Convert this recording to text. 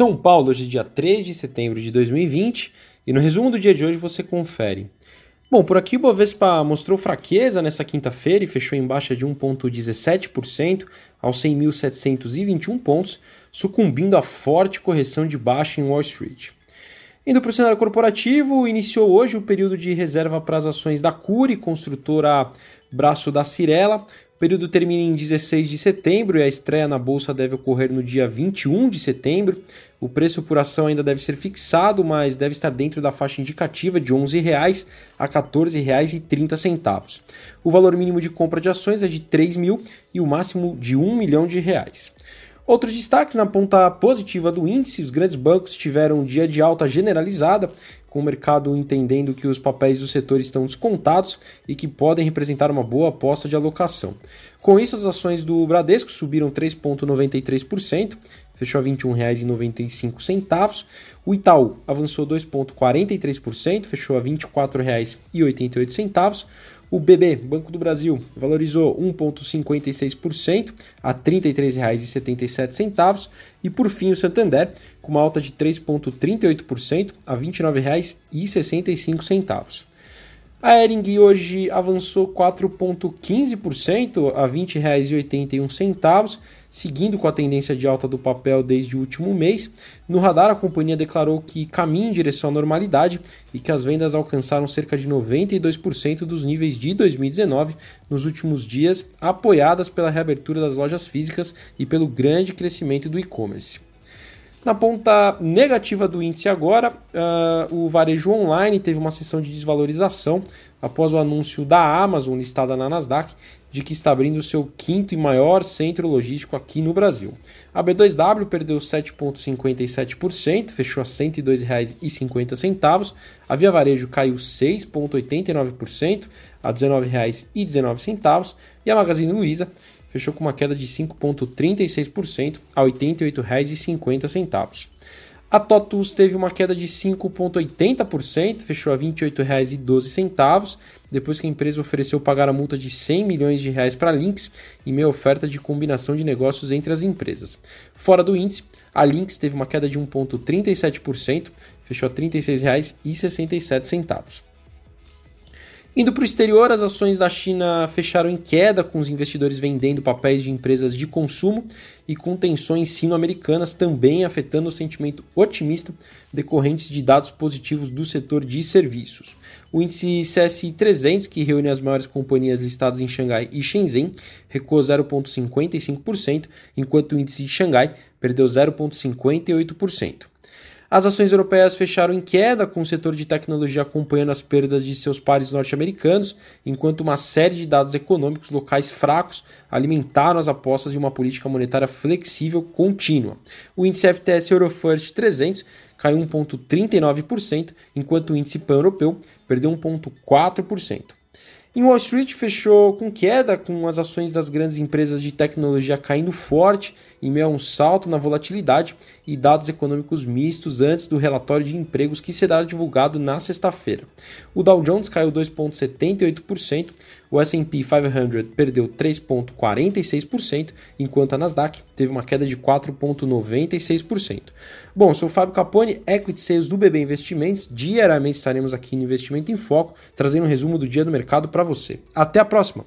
São Paulo, hoje é dia 3 de setembro de 2020 e no resumo do dia de hoje você confere. Bom, por aqui o Bovespa mostrou fraqueza nessa quinta-feira e fechou em baixa de 1,17% aos 100.721 pontos, sucumbindo à forte correção de baixa em Wall Street. Indo para o cenário corporativo, iniciou hoje o período de reserva para as ações da Cure, construtora braço da Cirela, período termina em 16 de setembro e a estreia na bolsa deve ocorrer no dia 21 de setembro. O preço por ação ainda deve ser fixado, mas deve estar dentro da faixa indicativa de R$ 11,00 a R$ 14,30. O valor mínimo de compra de ações é de 3 mil e o máximo de 1 milhão de reais. Outros destaques na ponta positiva do índice: os grandes bancos tiveram um dia de alta generalizada, com o mercado entendendo que os papéis do setor estão descontados e que podem representar uma boa aposta de alocação. Com isso, as ações do Bradesco subiram 3,93%, fechou a R$ 21,95. O Itaú avançou 2,43%, fechou a R$ 24,88. O BB, Banco do Brasil, valorizou 1,56% a R$ 33,77. E por fim, o Santander, com uma alta de 3,38% a R$ 29,65. A Ering hoje avançou 4,15% a R$ 20,81, seguindo com a tendência de alta do papel desde o último mês. No radar, a companhia declarou que caminha em direção à normalidade e que as vendas alcançaram cerca de 92% dos níveis de 2019 nos últimos dias, apoiadas pela reabertura das lojas físicas e pelo grande crescimento do e-commerce. Na ponta negativa do índice agora, uh, o varejo online teve uma sessão de desvalorização após o anúncio da Amazon, listada na Nasdaq, de que está abrindo o seu quinto e maior centro logístico aqui no Brasil. A B2W perdeu 7,57%, fechou a R$ 102,50. A Via Varejo caiu 6,89%, a R$ 19,19. E a Magazine Luiza fechou com uma queda de 5,36% a R$ 88,50. A TOTUS teve uma queda de 5,80%, fechou a R$ 28,12, depois que a empresa ofereceu pagar a multa de 100 milhões de reais para a Lynx em meia oferta de combinação de negócios entre as empresas. Fora do índice, a Lynx teve uma queda de 1,37%, fechou a R$ 36,67. Indo para o exterior, as ações da China fecharam em queda, com os investidores vendendo papéis de empresas de consumo e com tensões sino-americanas também afetando o sentimento otimista decorrentes de dados positivos do setor de serviços. O índice CSI 300, que reúne as maiores companhias listadas em Xangai e Shenzhen, recuou 0,55%, enquanto o índice de Xangai perdeu 0,58%. As ações europeias fecharam em queda, com o setor de tecnologia acompanhando as perdas de seus pares norte-americanos, enquanto uma série de dados econômicos locais fracos alimentaram as apostas de uma política monetária flexível contínua. O índice FTS Eurofirst 300 caiu 1,39%, enquanto o índice pan-europeu perdeu 1,4%. Em Wall Street fechou com queda, com as ações das grandes empresas de tecnologia caindo forte em meio a um salto na volatilidade e dados econômicos mistos antes do relatório de empregos que será divulgado na sexta-feira. O Dow Jones caiu 2,78%, o S&P 500 perdeu 3,46%, enquanto a Nasdaq teve uma queda de 4,96%. Bom, sou o Fábio Capone, Equity Sales do BB Investimentos. Diariamente estaremos aqui no Investimento em Foco, trazendo um resumo do dia do mercado para você. Até a próxima!